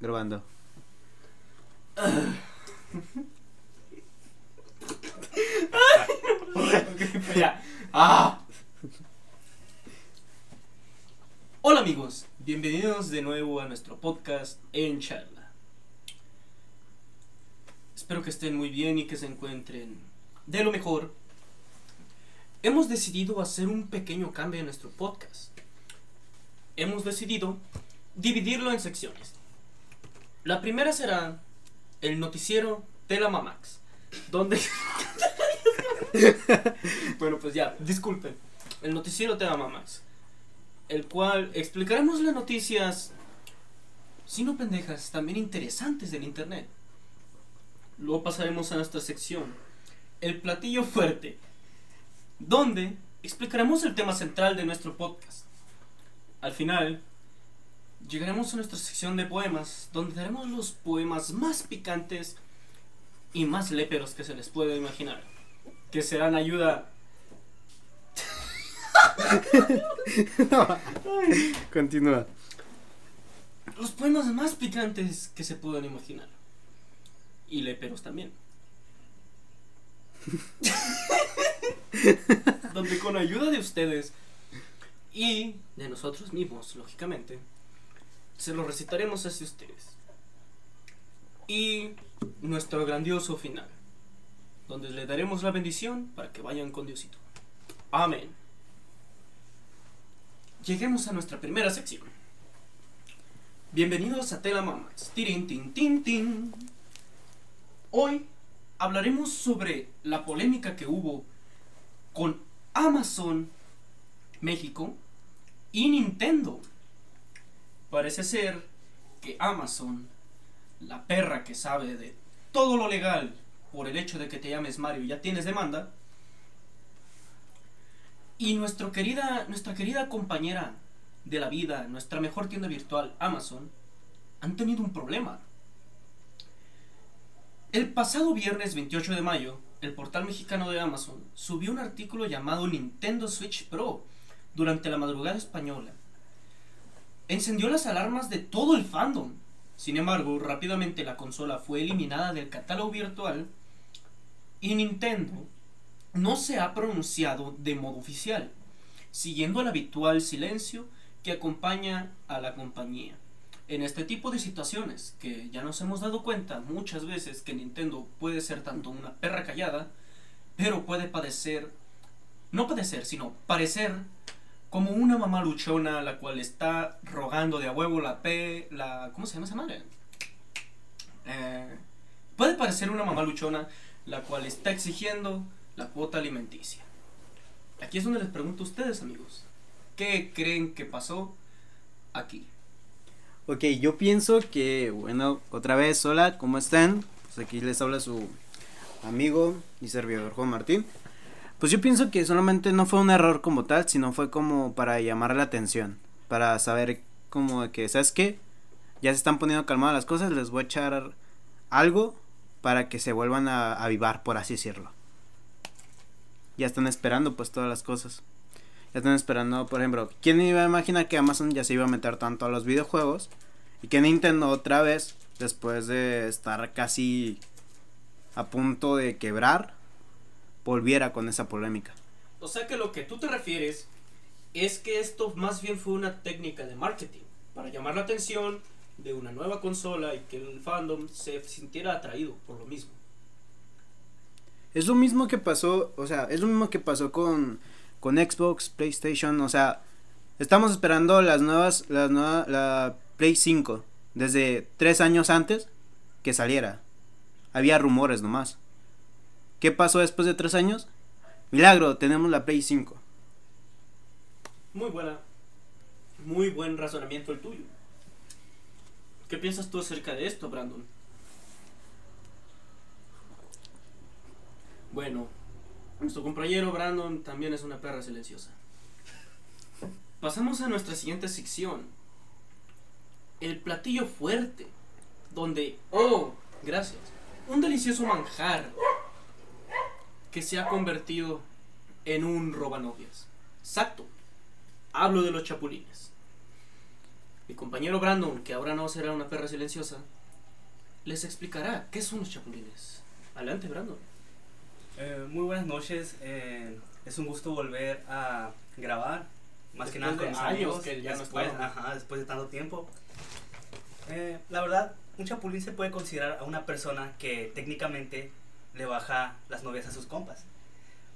Grabando. Ah. Hola amigos, bienvenidos de nuevo a nuestro podcast En Charla. Espero que estén muy bien y que se encuentren de lo mejor. Hemos decidido hacer un pequeño cambio en nuestro podcast. Hemos decidido dividirlo en secciones. La primera será el noticiero de la Mamax, donde... bueno, pues ya, disculpen. El noticiero de la Mamax, el cual explicaremos las noticias, si no pendejas, también interesantes del Internet. Luego pasaremos a nuestra sección, el platillo fuerte, donde explicaremos el tema central de nuestro podcast. Al final, llegaremos a nuestra sección de poemas, donde daremos los poemas más picantes y más léperos que se les puede imaginar, que serán ayuda. Continúa. Los poemas más picantes que se puedan imaginar. Y léperos también. donde con ayuda de ustedes y de nosotros mismos, lógicamente, se lo recitaremos hacia ustedes. Y nuestro grandioso final, donde le daremos la bendición para que vayan con Diosito. Amén. Lleguemos a nuestra primera sección. Bienvenidos a Tela Mamas. Tirin, tin, tin, tin. Hoy hablaremos sobre la polémica que hubo con Amazon México y Nintendo. Parece ser que Amazon, la perra que sabe de todo lo legal por el hecho de que te llames Mario ya tienes demanda, y nuestro querida, nuestra querida compañera de la vida, nuestra mejor tienda virtual, Amazon, han tenido un problema. El pasado viernes 28 de mayo, el portal mexicano de Amazon subió un artículo llamado Nintendo Switch Pro durante la madrugada española. Encendió las alarmas de todo el fandom. Sin embargo, rápidamente la consola fue eliminada del catálogo virtual y Nintendo no se ha pronunciado de modo oficial, siguiendo el habitual silencio que acompaña a la compañía. En este tipo de situaciones, que ya nos hemos dado cuenta muchas veces que Nintendo puede ser tanto una perra callada, pero puede padecer, no padecer, sino parecer como una mamá luchona la cual está rogando de a huevo la P, la... ¿Cómo se llama esa madre? Eh, puede parecer una mamá luchona la cual está exigiendo la cuota alimenticia. Aquí es donde les pregunto a ustedes, amigos, ¿qué creen que pasó aquí? Ok, yo pienso que, bueno, otra vez, hola, ¿cómo están? Pues aquí les habla su amigo y servidor Juan Martín. Pues yo pienso que solamente no fue un error como tal, sino fue como para llamar la atención, para saber como que, ¿sabes qué? Ya se están poniendo calmadas las cosas, les voy a echar algo para que se vuelvan a avivar, por así decirlo. Ya están esperando pues todas las cosas. Ya están esperando, por ejemplo, ¿quién iba a imaginar que Amazon ya se iba a meter tanto a los videojuegos? Y que Nintendo otra vez, después de estar casi a punto de quebrar, volviera con esa polémica. O sea que lo que tú te refieres es que esto más bien fue una técnica de marketing para llamar la atención de una nueva consola y que el fandom se sintiera atraído por lo mismo. Es lo mismo que pasó, o sea, es lo mismo que pasó con, con Xbox, PlayStation, o sea, estamos esperando las nuevas, las nuevas, la Play 5 desde tres años antes que saliera. Había rumores nomás. ¿Qué pasó después de tres años? Milagro, tenemos la Play 5. Muy buena, muy buen razonamiento el tuyo. ¿Qué piensas tú acerca de esto, Brandon? Bueno, nuestro compañero Brandon también es una perra silenciosa. Pasamos a nuestra siguiente sección. El platillo fuerte. Donde, oh, gracias, un delicioso manjar que se ha convertido en un robanovias. Exacto. Hablo de los chapulines. Mi compañero Brandon, que ahora no será una perra silenciosa, les explicará qué son los chapulines. Adelante, Brandon. Eh, muy buenas noches. eh, es un gusto volver a grabar. Más que nada con mis amigos. que ya no después, estábamos. ajá, después de tanto tiempo. Eh, la verdad, un chapulín se puede considerar a una persona que técnicamente le baja las novias a sus compas.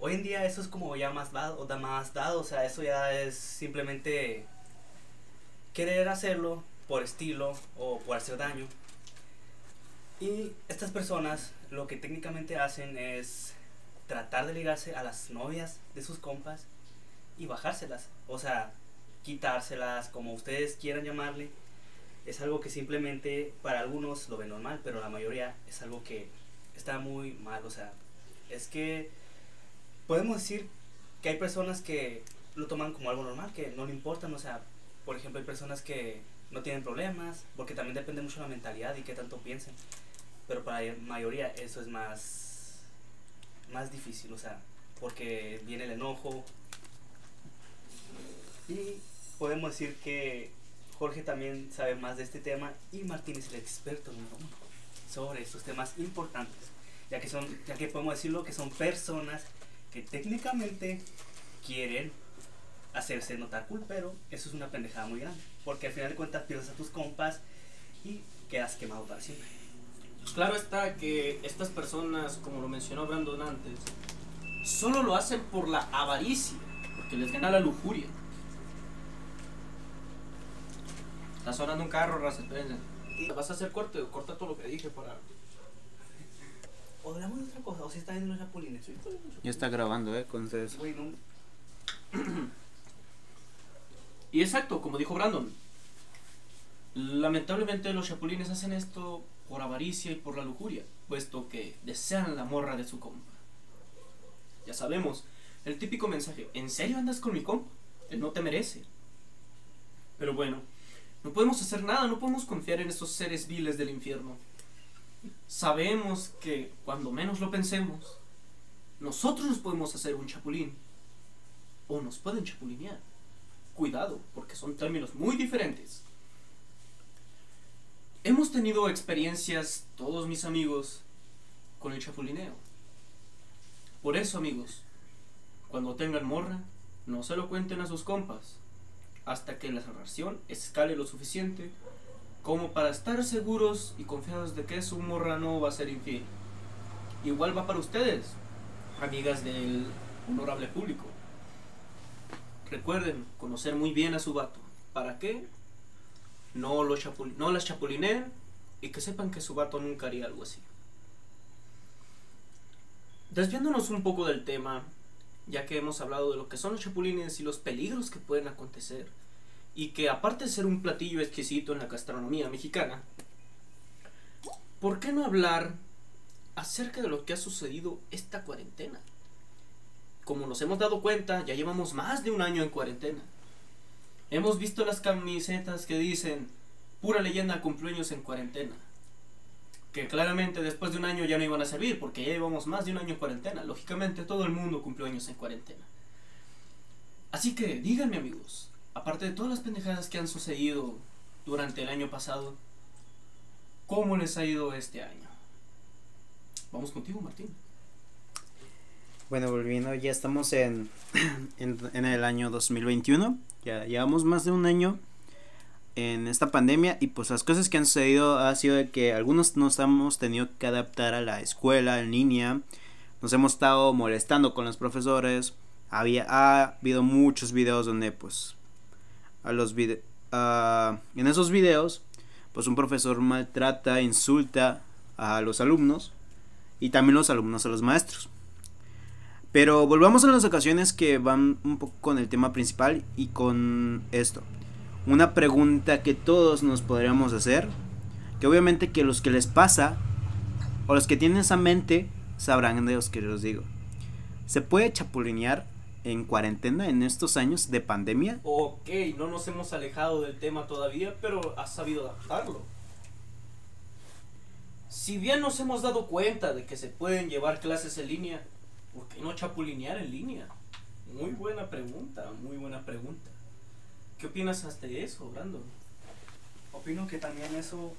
Hoy en día eso es como ya más dado, más dado, o sea, eso ya es simplemente querer hacerlo por estilo o por hacer daño. Y estas personas lo que técnicamente hacen es tratar de ligarse a las novias de sus compas y bajárselas. O sea, quitárselas, como ustedes quieran llamarle. Es algo que simplemente para algunos lo ven normal, pero la mayoría es algo que está muy mal. O sea, es que podemos decir que hay personas que lo toman como algo normal, que no le importan. O sea, por ejemplo, hay personas que no tienen problemas, porque también depende mucho de la mentalidad y qué tanto piensen. Pero para la mayoría eso es más, más difícil, o sea, porque viene el enojo. Y podemos decir que Jorge también sabe más de este tema y Martín es el experto número uno sobre estos temas importantes, ya que son, ya que podemos decirlo que son personas que técnicamente quieren hacerse notar cool, pero eso es una pendejada muy grande, porque al final de cuentas pierdes a tus compas y quedas quemado para siempre. Claro está que estas personas, como lo mencionó Brandon antes, solo lo hacen por la avaricia, porque les gana la lujuria. Está sonando un carro, raza, espérense. ¿Vas a hacer corte o corta todo lo que dije para...? O hablamos de otra cosa, o si están en los chapulines. Ya está grabando, ¿eh? Con ustedes. Güey, no- Y exacto, como dijo Brandon. Lamentablemente los chapulines hacen esto por avaricia y por la lujuria, puesto que desean la morra de su compa. Ya sabemos, el típico mensaje, ¿en serio andas con mi compa? Él no te merece. Pero bueno, no podemos hacer nada, no podemos confiar en estos seres viles del infierno. Sabemos que cuando menos lo pensemos, nosotros nos podemos hacer un chapulín. O nos pueden chapulinear. Cuidado, porque son términos muy diferentes. Hemos tenido experiencias, todos mis amigos, con el chapulineo. Por eso, amigos, cuando tengan morra, no se lo cuenten a sus compas, hasta que la relación escale lo suficiente como para estar seguros y confiados de que su morra no va a ser infiel. Igual va para ustedes, amigas del honorable público. Recuerden conocer muy bien a su vato. ¿Para qué? No, lo chapul- no las chapulineen y que sepan que su vato nunca haría algo así. Desviándonos un poco del tema, ya que hemos hablado de lo que son los chapulines y los peligros que pueden acontecer, y que aparte de ser un platillo exquisito en la gastronomía mexicana, ¿por qué no hablar acerca de lo que ha sucedido esta cuarentena? Como nos hemos dado cuenta, ya llevamos más de un año en cuarentena. Hemos visto las camisetas que dicen pura leyenda cumpleaños en cuarentena. Que claramente después de un año ya no iban a servir porque ya llevamos más de un año en cuarentena. Lógicamente todo el mundo cumplió años en cuarentena. Así que díganme amigos, aparte de todas las pendejadas que han sucedido durante el año pasado, ¿cómo les ha ido este año? Vamos contigo Martín. Bueno, volviendo, ya estamos en, en, en el año 2021. Ya llevamos más de un año en esta pandemia y pues las cosas que han sucedido ha sido de que algunos nos hemos tenido que adaptar a la escuela en línea. Nos hemos estado molestando con los profesores. Había, ha habido muchos videos donde pues a los vide en esos videos pues un profesor maltrata, insulta a los alumnos y también los alumnos a los maestros. Pero volvamos a las ocasiones que van un poco con el tema principal y con esto. Una pregunta que todos nos podríamos hacer, que obviamente que los que les pasa o los que tienen esa mente sabrán de los que les digo. ¿Se puede chapulinear en cuarentena en estos años de pandemia? Ok, no nos hemos alejado del tema todavía, pero has sabido adaptarlo. Si bien nos hemos dado cuenta de que se pueden llevar clases en línea, ¿por qué no chapulinear en línea? Muy buena pregunta, muy buena pregunta. ¿Qué opinas hasta eso, Brandon? Opino que también eso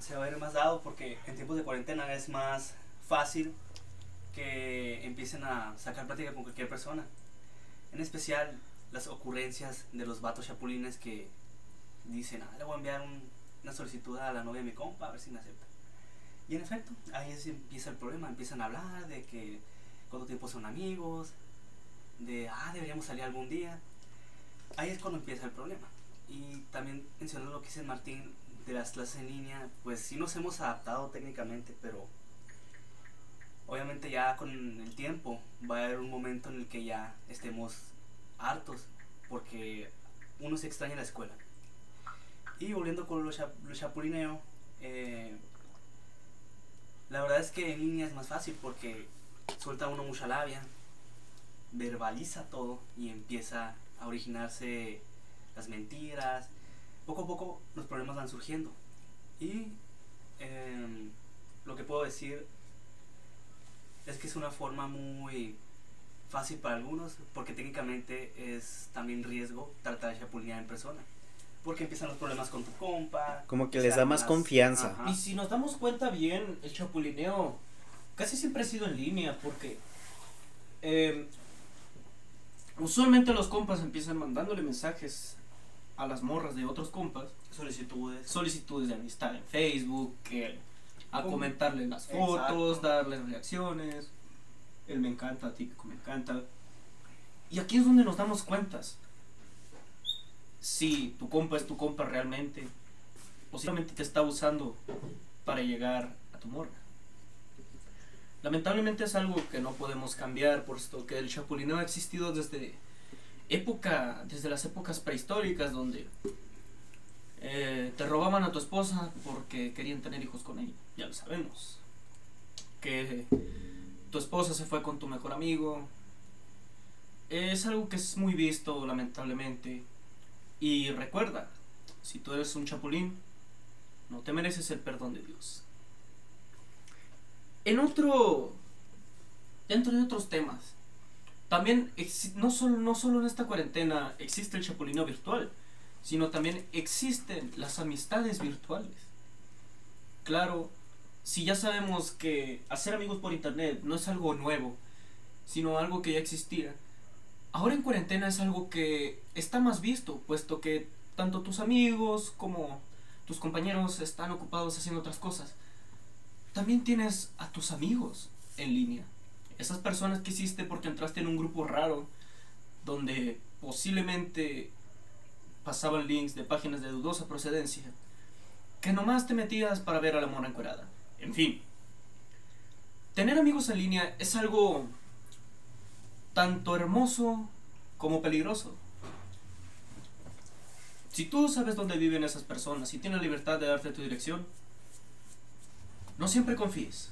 se va a ver más dado porque en tiempos de cuarentena es más fácil que empiecen a sacar plática con cualquier persona. En especial las ocurrencias de los vatos chapulines que dicen, ah, le voy a enviar un- una solicitud a la novia de mi compa a ver si me acepta. Y en efecto, ahí es- empieza el problema, empiezan a hablar de que cuánto tiempo son amigos, de, ah, deberíamos salir algún día. Ahí es cuando empieza el problema. Y también mencionando lo que dice Martín de las clases en línea, pues sí nos hemos adaptado técnicamente, pero obviamente ya con el tiempo va a haber un momento en el que ya estemos hartos porque uno se extraña la escuela. Y volviendo con lo, cha- lo chapulineo, eh, la verdad es que en línea es más fácil porque suelta uno mucha labia, verbaliza todo y empieza a originarse las mentiras. Poco a poco los problemas van surgiendo. Y em, lo que puedo decir es que es una forma muy fácil para algunos porque técnicamente es también riesgo tratar de chapulinear en persona. Porque empiezan los problemas con tu compa. Como que les da más las- confianza. Ajá. Y si nos damos cuenta bien, el chapulineo casi siempre ha sido en línea porque eh, usualmente los compas empiezan mandándole mensajes a las morras de otros compas, Solicitudes. solicitudes de amistad en Facebook, que a Como- comentarle las Exacto. fotos, darles reacciones, el me encanta, típico me encanta. Y aquí es donde nos damos cuentas. Si tu compa es tu compa realmente, posiblemente te está usando para llegar a tu morra. Lamentablemente es algo que no podemos cambiar, puesto que el chapulineo ha existido desde época, desde las épocas prehistóricas, donde eh, te robaban a tu esposa porque querían tener hijos con ella, ya lo sabemos. Que tu esposa se fue con tu mejor amigo. Es algo que es muy visto, lamentablemente. Y recuerda, si tú eres un chapulín, no te mereces el perdón de Dios. En otro, dentro de otros temas, también no solo, no solo en esta cuarentena existe el chapulineo virtual, sino también existen las amistades virtuales. Claro, si ya sabemos que hacer amigos por internet no es algo nuevo, sino algo que ya existía, ahora en cuarentena es algo que está más visto, puesto que tanto tus amigos como tus compañeros están ocupados haciendo otras cosas. También tienes a tus amigos en línea. Esas personas que hiciste porque entraste en un grupo raro donde posiblemente pasaban links de páginas de dudosa procedencia que nomás te metías para ver a la mona encuerada. En fin, tener amigos en línea es algo tanto hermoso como peligroso. Si tú sabes dónde viven esas personas y tienes la libertad de darte tu dirección, no siempre confíes,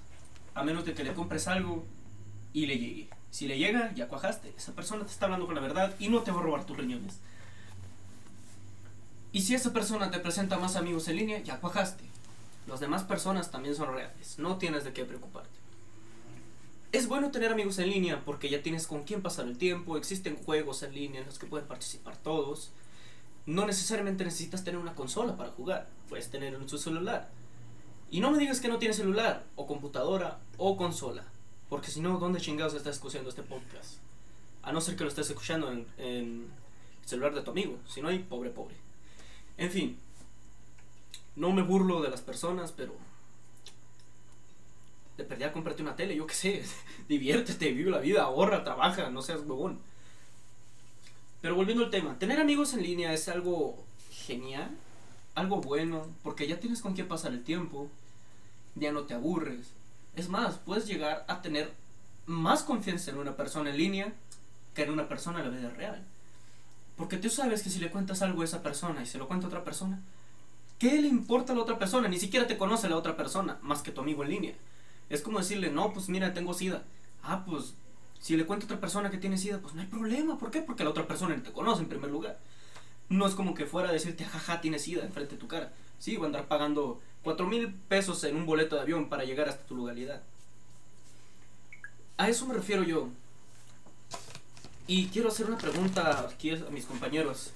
a menos de que le compres algo y le llegue. Si le llega, ya cuajaste. Esa persona te está hablando con la verdad y no te va a robar tus riñones. Y si esa persona te presenta más amigos en línea, ya cuajaste. Las demás personas también son reales, no tienes de qué preocuparte. Es bueno tener amigos en línea porque ya tienes con quién pasar el tiempo, existen juegos en línea en los que pueden participar todos. No necesariamente necesitas tener una consola para jugar, puedes tener en su celular. Y no me digas que no tienes celular, o computadora, o consola, porque si no, ¿dónde chingados estás escuchando este podcast? A no ser que lo estés escuchando en, en el celular de tu amigo, si no hay, pobre, pobre. En fin, no me burlo de las personas, pero de perder comprarte una tele, yo qué sé, diviértete, vive la vida, ahorra, trabaja, no seas huevón. Pero volviendo al tema, tener amigos en línea es algo genial, algo bueno, porque ya tienes con quién pasar el tiempo, ya no te aburres. Es más, puedes llegar a tener más confianza en una persona en línea que en una persona en la vida real. Porque tú sabes que si le cuentas algo a esa persona y se lo cuenta otra persona, ¿qué le importa a la otra persona? Ni siquiera te conoce la otra persona, más que tu amigo en línea. Es como decirle, no, pues mira, tengo sida. Ah, pues si le cuento a otra persona que tiene sida, pues no hay problema. ¿Por qué? Porque la otra persona ni te conoce en primer lugar. No es como que fuera a decirte, jaja, tienes sida enfrente de tu cara. Sí, va a andar pagando cuatro mil pesos en un boleto de avión para llegar hasta tu localidad. A eso me refiero yo. Y quiero hacer una pregunta aquí a mis compañeros.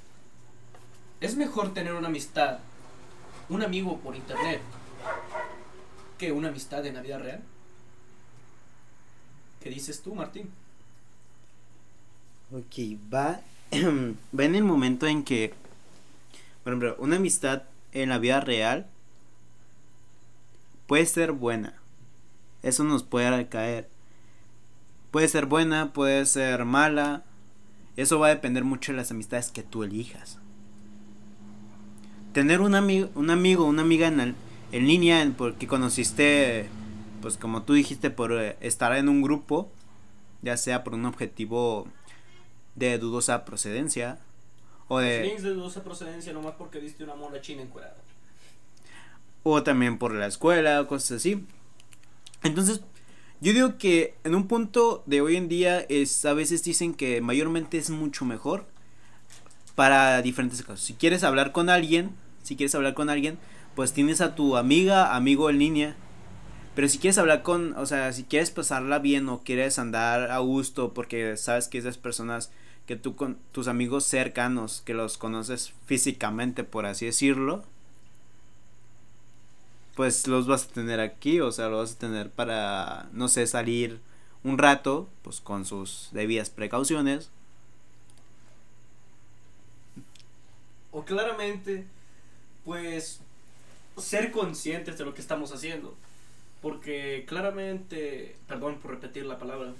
¿Es mejor tener una amistad un amigo por internet que una amistad en la vida real? ¿Qué dices tú, Martín? Ok, va, va en el momento en que, por ejemplo, una amistad en la vida real puede ser buena. Eso nos puede caer. Puede ser buena, puede ser mala. Eso va a depender mucho de las amistades que tú elijas. Tener un amigo, un amigo, una amiga en, el- en línea porque conociste, pues como tú dijiste, por eh, estar en un grupo, ya sea por un objetivo de dudosa procedencia o de Links de dudosa procedencia nomás porque diste una mona china encuerada. o también por la escuela cosas así. Entonces, yo digo que en un punto de hoy en día es a veces dicen que mayormente es mucho mejor para diferentes casos. Si quieres hablar con alguien, si quieres hablar con alguien, pues tienes a tu amiga, amigo en línea. Pero si quieres hablar con, o sea, si quieres pasarla bien o quieres andar a gusto porque sabes que esas personas que tú con tus amigos cercanos, que los conoces físicamente, por así decirlo, pues los vas a tener aquí, o sea, los vas a tener para, no sé, salir un rato, pues con sus debidas precauciones. O claramente, pues, ser conscientes de lo que estamos haciendo. Porque claramente, perdón por repetir la palabra,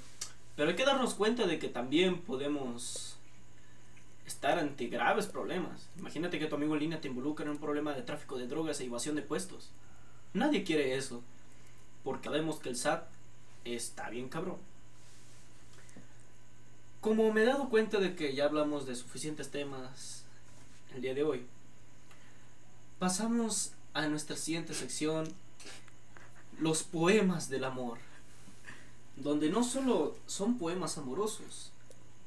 pero hay que darnos cuenta de que también podemos estar ante graves problemas. Imagínate que tu amigo en línea te involucra en un problema de tráfico de drogas e evasión de puestos. Nadie quiere eso, porque vemos que el SAT está bien cabrón. Como me he dado cuenta de que ya hablamos de suficientes temas el día de hoy, pasamos a nuestra siguiente sección, los poemas del amor, donde no solo son poemas amorosos,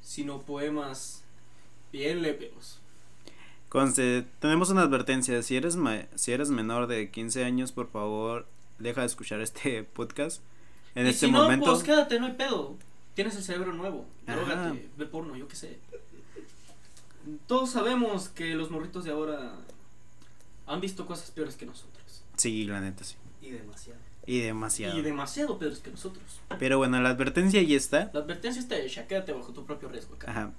sino poemas bien léperos. Conste, tenemos una advertencia, si eres ma- si eres menor de 15 años, por favor, deja de escuchar este podcast en y este si no, momento. pues quédate, no hay pedo. Tienes el cerebro nuevo, drogate, ve porno, yo qué sé. Todos sabemos que los morritos de ahora han visto cosas peores que nosotros. Sí, la neta sí. Y demasiado. Y demasiado. Y demasiado peores que nosotros. Pero bueno, la advertencia ya está. La advertencia está hecha, quédate bajo tu propio riesgo, acá. Ajá.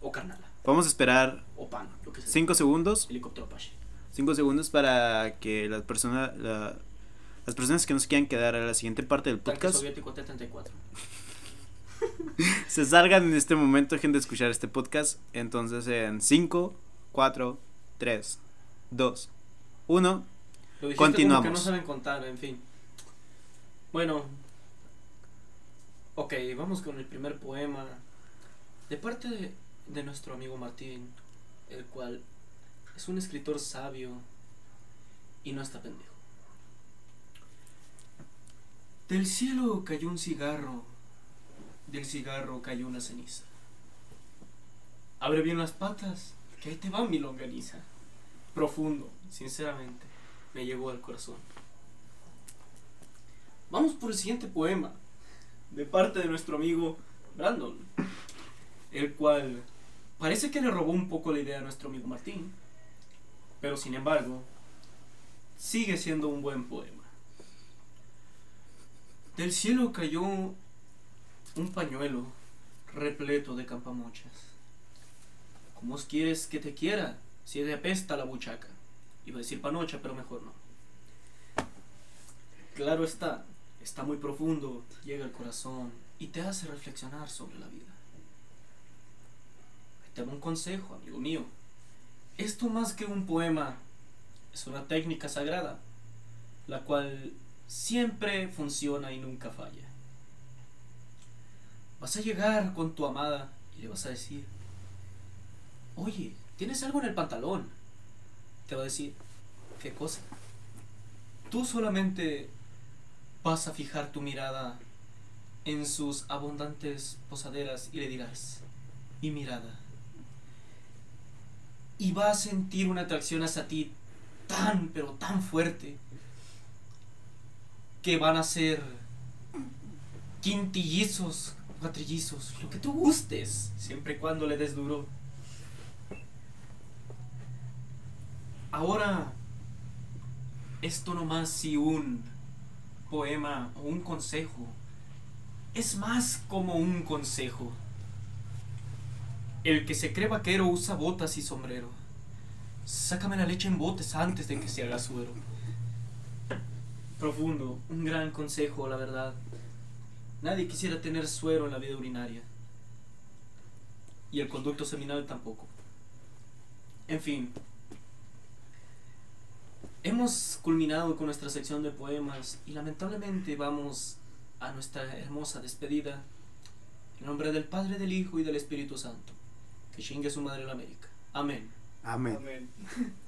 O carnala, Vamos a esperar o pan, lo que sea. 5 segundos. Helicóptero Apache. 5 segundos para que las personas la- las personas que nos quieran quedar a la siguiente parte del Tanque podcast soviético T-34. se salgan en este momento, dejen de escuchar este podcast. Entonces en 5, 4, 3, 2, 1. Lo dijiste Continuamos. Como que no saben contar, en fin. Bueno. Ok, vamos con el primer poema. De parte de, nuestro amigo Martín, el cual es un escritor sabio y no está pendejo. Del cielo cayó un cigarro, del cigarro cayó una ceniza. Abre bien las patas, que ahí te va mi longaniza. Profundo, sinceramente, me llegó al corazón. Vamos por el siguiente poema, de parte de nuestro amigo Brandon, el cual parece que le robó un poco la idea a nuestro amigo Martín, pero sin embargo, sigue siendo un buen poema. Del cielo cayó un pañuelo repleto de campamochas. ¿Cómo quieres que te quiera si te apesta la buchaca? Iba a decir panocha, pero mejor no. Claro está, está muy profundo, llega al corazón y te hace reflexionar sobre la vida. Te doy un consejo, amigo mío. Esto más que un poema es una técnica sagrada, la cual siempre funciona y nunca falla. Vas a llegar con tu amada y le vas a decir, oye, ¿tienes algo en el pantalón? Te va a decir, ¿qué cosa? Tú solamente vas a fijar tu mirada en sus abundantes posaderas y le dirás, mi mirada. Y va a sentir una atracción hacia ti tan, pero tan fuerte, que van a ser quintillizos, cuatrillizos, lo que tú gustes, siempre y cuando le des duro. Ahora esto no más si un poema o un consejo. Es más como un consejo. El que se cree vaquero usa botas y sombrero. Sácame la leche en botes antes de que se haga suero. Profundo, un gran consejo, la verdad. Nadie quisiera tener suero en la vida urinaria. Y el conducto seminal tampoco. En fin. Hemos culminado con nuestra sección de poemas y lamentablemente vamos a nuestra hermosa despedida. En nombre del Padre, del Hijo y del Espíritu Santo. Que chingue su madre en la América. Amén. Amén. Amén.